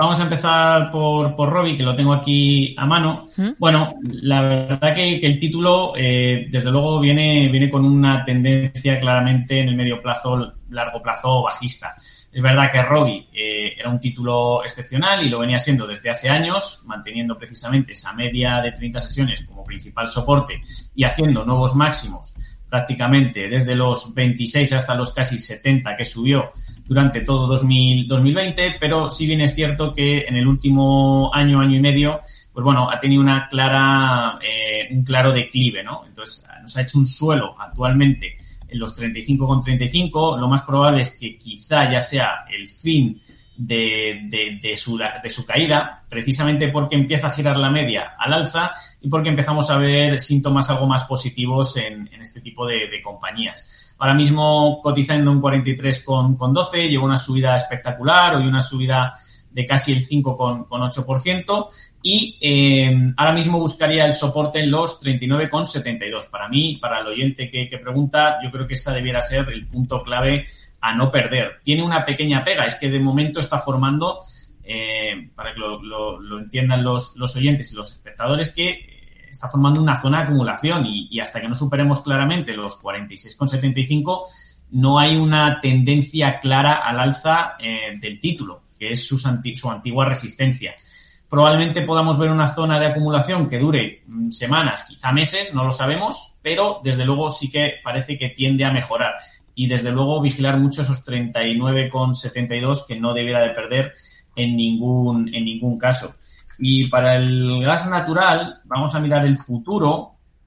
vamos a empezar por, por Robbie, que lo tengo aquí a mano. ¿Mm? Bueno, la verdad que, el título, eh, desde luego, viene, viene con una tendencia claramente en el medio plazo, largo plazo bajista. Es verdad que Robbie eh, era un título excepcional y lo venía siendo desde hace años, manteniendo precisamente esa media de 30 sesiones como principal soporte y haciendo nuevos máximos prácticamente desde los 26 hasta los casi 70 que subió durante todo 2020, pero sí bien es cierto que en el último año, año y medio, pues bueno, ha tenido una clara, eh, un claro declive, ¿no? Entonces, nos ha hecho un suelo actualmente en los 35,35. Lo más probable es que quizá ya sea el fin de, de, su, de su caída, precisamente porque empieza a girar la media al alza y porque empezamos a ver síntomas algo más positivos en, en este tipo de, compañías. Ahora mismo cotizando un 43,12, lleva una subida espectacular, hoy una subida de casi el 5,8% y eh, ahora mismo buscaría el soporte en los 39,72. Para mí, para el oyente que, que, pregunta, yo creo que esa debiera ser el punto clave a no perder. Tiene una pequeña pega, es que de momento está formando, eh, para que lo, lo, entiendan los, oyentes y los espectadores, que está formando una zona de acumulación y, y hasta que no superemos claramente los 46,75 no hay una tendencia clara al alza eh, del título que es su, su antigua resistencia. Probablemente podamos ver una zona de acumulación que dure mm, semanas, quizá meses, no lo sabemos, pero desde luego sí que parece que tiende a mejorar. Y desde luego vigilar mucho esos 39,72 que no debiera de perder en ningún, en ningún caso. Y para el gas natural, vamos a mirar el futuro,